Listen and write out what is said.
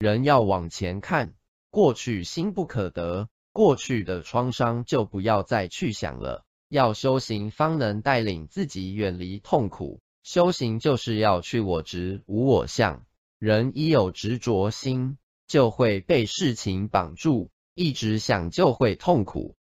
人要往前看过去心不可得过去的创伤就不要再去想了。要修行方能带领自己远离痛苦修行就是要去我执无我相。人一有执着心就会被事情绑住一直想就会痛苦。